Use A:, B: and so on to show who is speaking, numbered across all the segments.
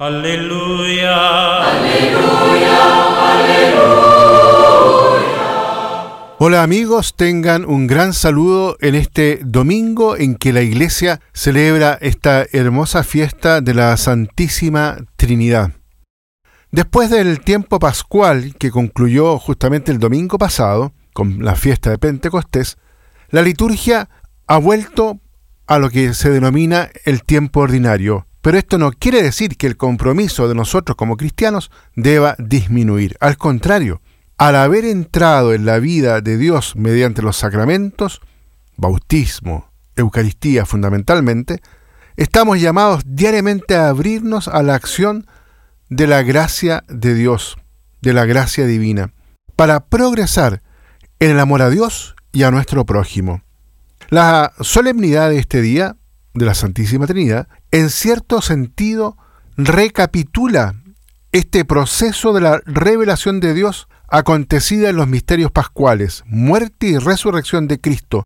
A: Aleluya.
B: Aleluya, aleluya.
C: Hola amigos, tengan un gran saludo en este domingo en que la iglesia celebra esta hermosa fiesta de la Santísima Trinidad. Después del tiempo pascual que concluyó justamente el domingo pasado, con la fiesta de Pentecostés, la liturgia ha vuelto a lo que se denomina el tiempo ordinario, pero esto no quiere decir que el compromiso de nosotros como cristianos deba disminuir. Al contrario, al haber entrado en la vida de Dios mediante los sacramentos, bautismo, Eucaristía fundamentalmente, estamos llamados diariamente a abrirnos a la acción de la gracia de Dios, de la gracia divina, para progresar en el amor a Dios y a nuestro prójimo. La solemnidad de este día de la Santísima Trinidad, en cierto sentido, recapitula este proceso de la revelación de Dios acontecida en los misterios pascuales, muerte y resurrección de Cristo,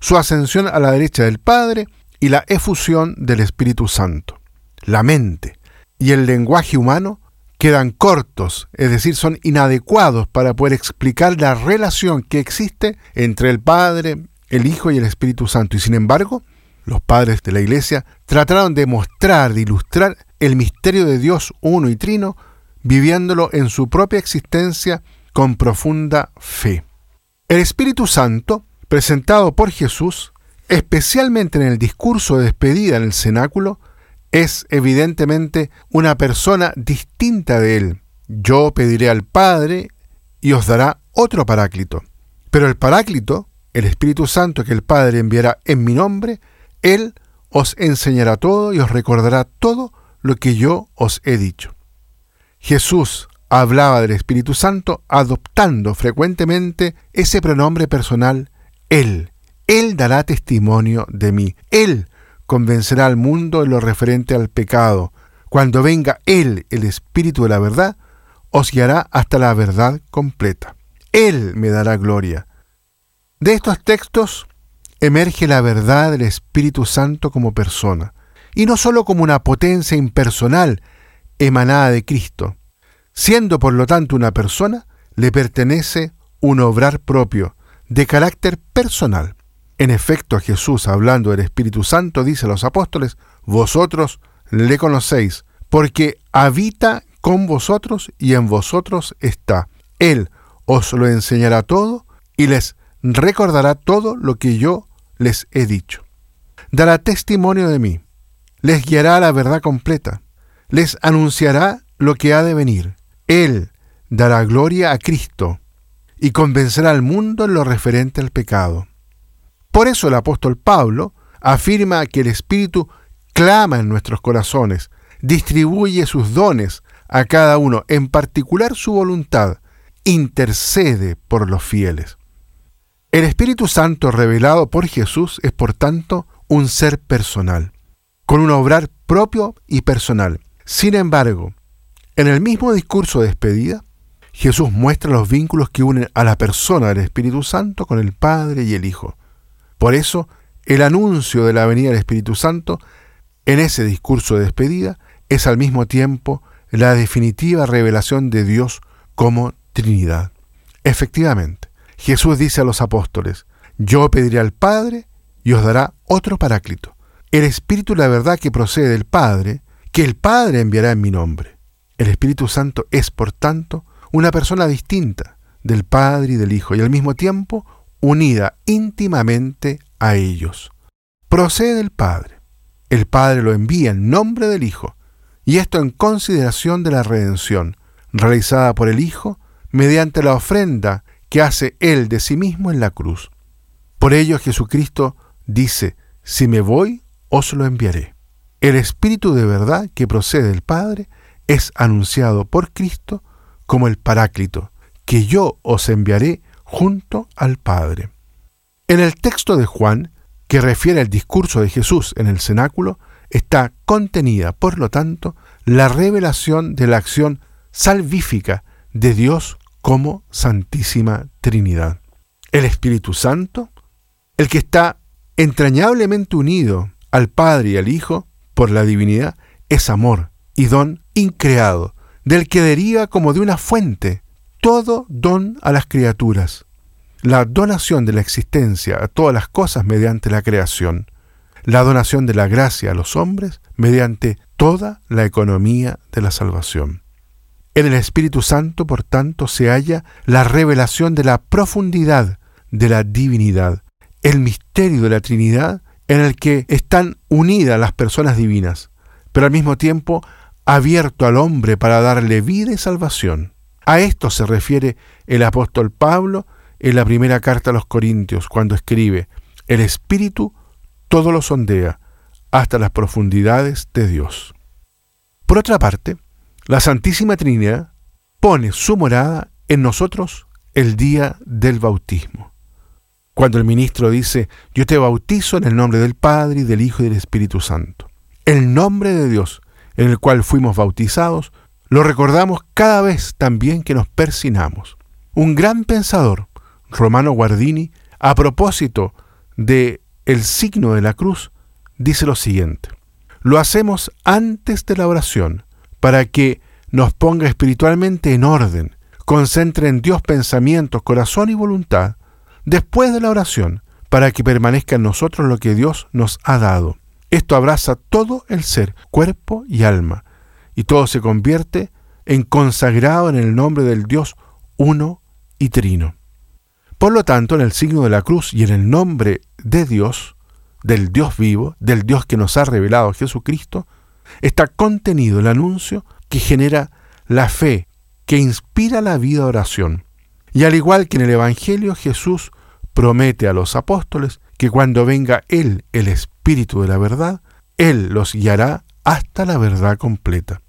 C: su ascensión a la derecha del Padre y la efusión del Espíritu Santo. La mente y el lenguaje humano quedan cortos, es decir, son inadecuados para poder explicar la relación que existe entre el Padre, el Hijo y el Espíritu Santo. Y sin embargo, los padres de la Iglesia trataron de mostrar, de ilustrar el misterio de Dios uno y trino, viviéndolo en su propia existencia con profunda fe. El Espíritu Santo, presentado por Jesús, especialmente en el discurso de despedida en el cenáculo, es evidentemente una persona distinta de él. Yo pediré al Padre y os dará otro paráclito. Pero el paráclito, el Espíritu Santo que el Padre enviará en mi nombre, Él os enseñará todo y os recordará todo lo que yo os he dicho. Jesús hablaba del Espíritu Santo adoptando frecuentemente ese pronombre personal Él. Él dará testimonio de mí. Él convencerá al mundo en lo referente al pecado. Cuando venga Él, el Espíritu de la verdad, os guiará hasta la verdad completa. Él me dará gloria. De estos textos emerge la verdad del Espíritu Santo como persona, y no sólo como una potencia impersonal emanada de Cristo, Siendo por lo tanto una persona, le pertenece un obrar propio, de carácter personal. En efecto, Jesús, hablando del Espíritu Santo, dice a los apóstoles, vosotros le conocéis, porque habita con vosotros y en vosotros está. Él os lo enseñará todo y les recordará todo lo que yo les he dicho. Dará testimonio de mí, les guiará a la verdad completa, les anunciará lo que ha de venir él dará gloria a Cristo y convencerá al mundo en lo referente al pecado. Por eso el apóstol Pablo afirma que el Espíritu clama en nuestros corazones, distribuye sus dones a cada uno, en particular su voluntad, intercede por los fieles. El Espíritu Santo revelado por Jesús es por tanto un ser personal, con un obrar propio y personal. Sin embargo, en el mismo discurso de despedida, Jesús muestra los vínculos que unen a la persona del Espíritu Santo con el Padre y el Hijo. Por eso, el anuncio de la venida del Espíritu Santo en ese discurso de despedida es al mismo tiempo la definitiva revelación de Dios como Trinidad. Efectivamente, Jesús dice a los apóstoles, yo pediré al Padre y os dará otro paráclito, el Espíritu de la verdad que procede del Padre, que el Padre enviará en mi nombre. El Espíritu Santo es, por tanto, una persona distinta del Padre y del Hijo y al mismo tiempo unida íntimamente a ellos. Procede del Padre. El Padre lo envía en nombre del Hijo, y esto en consideración de la redención, realizada por el Hijo mediante la ofrenda que hace Él de sí mismo en la cruz. Por ello Jesucristo dice, si me voy, os lo enviaré. El Espíritu de verdad que procede del Padre es anunciado por Cristo como el Paráclito, que yo os enviaré junto al Padre. En el texto de Juan, que refiere al discurso de Jesús en el cenáculo, está contenida, por lo tanto, la revelación de la acción salvífica de Dios como Santísima Trinidad. El Espíritu Santo, el que está entrañablemente unido al Padre y al Hijo por la divinidad, es amor, y don increado, del que deriva como de una fuente todo don a las criaturas, la donación de la existencia a todas las cosas mediante la creación, la donación de la gracia a los hombres mediante toda la economía de la salvación. En el Espíritu Santo, por tanto, se halla la revelación de la profundidad de la divinidad, el misterio de la Trinidad en el que están unidas las personas divinas, pero al mismo tiempo abierto al hombre para darle vida y salvación. A esto se refiere el apóstol Pablo en la primera carta a los Corintios, cuando escribe, el Espíritu todo lo sondea hasta las profundidades de Dios. Por otra parte, la Santísima Trinidad pone su morada en nosotros el día del bautismo. Cuando el ministro dice, yo te bautizo en el nombre del Padre y del Hijo y del Espíritu Santo. El nombre de Dios en el cual fuimos bautizados, lo recordamos cada vez también que nos persinamos. Un gran pensador, Romano Guardini, a propósito de el signo de la cruz, dice lo siguiente. Lo hacemos antes de la oración, para que nos ponga espiritualmente en orden, concentre en Dios pensamientos, corazón y voluntad, después de la oración, para que permanezca en nosotros lo que Dios nos ha dado. Esto abraza todo el ser, cuerpo y alma, y todo se convierte en consagrado en el nombre del Dios uno y trino. Por lo tanto, en el signo de la cruz y en el nombre de Dios, del Dios vivo, del Dios que nos ha revelado Jesucristo, está contenido el anuncio que genera la fe, que inspira la vida de oración. Y al igual que en el Evangelio, Jesús promete a los apóstoles que cuando venga Él, el Espíritu de la verdad, Él los guiará hasta la verdad completa.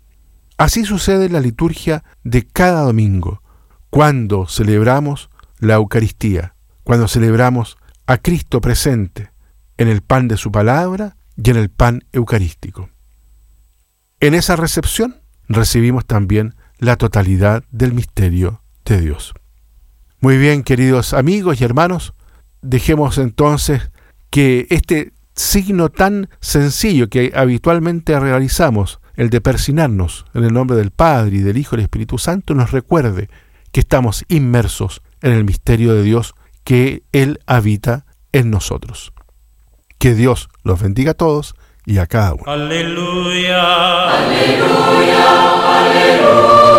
C: Así sucede en la liturgia de cada domingo, cuando celebramos la Eucaristía, cuando celebramos a Cristo presente en el pan de su palabra y en el pan eucarístico. En esa recepción recibimos también la totalidad del misterio de Dios. Muy bien, queridos amigos y hermanos, dejemos entonces que este signo tan sencillo que habitualmente realizamos, el de persinarnos en el nombre del Padre y del Hijo y del Espíritu Santo, nos recuerde que estamos inmersos en el misterio de Dios, que Él habita en nosotros. Que Dios los bendiga a todos y a cada uno.
B: Aleluya. Aleluya. Aleluya.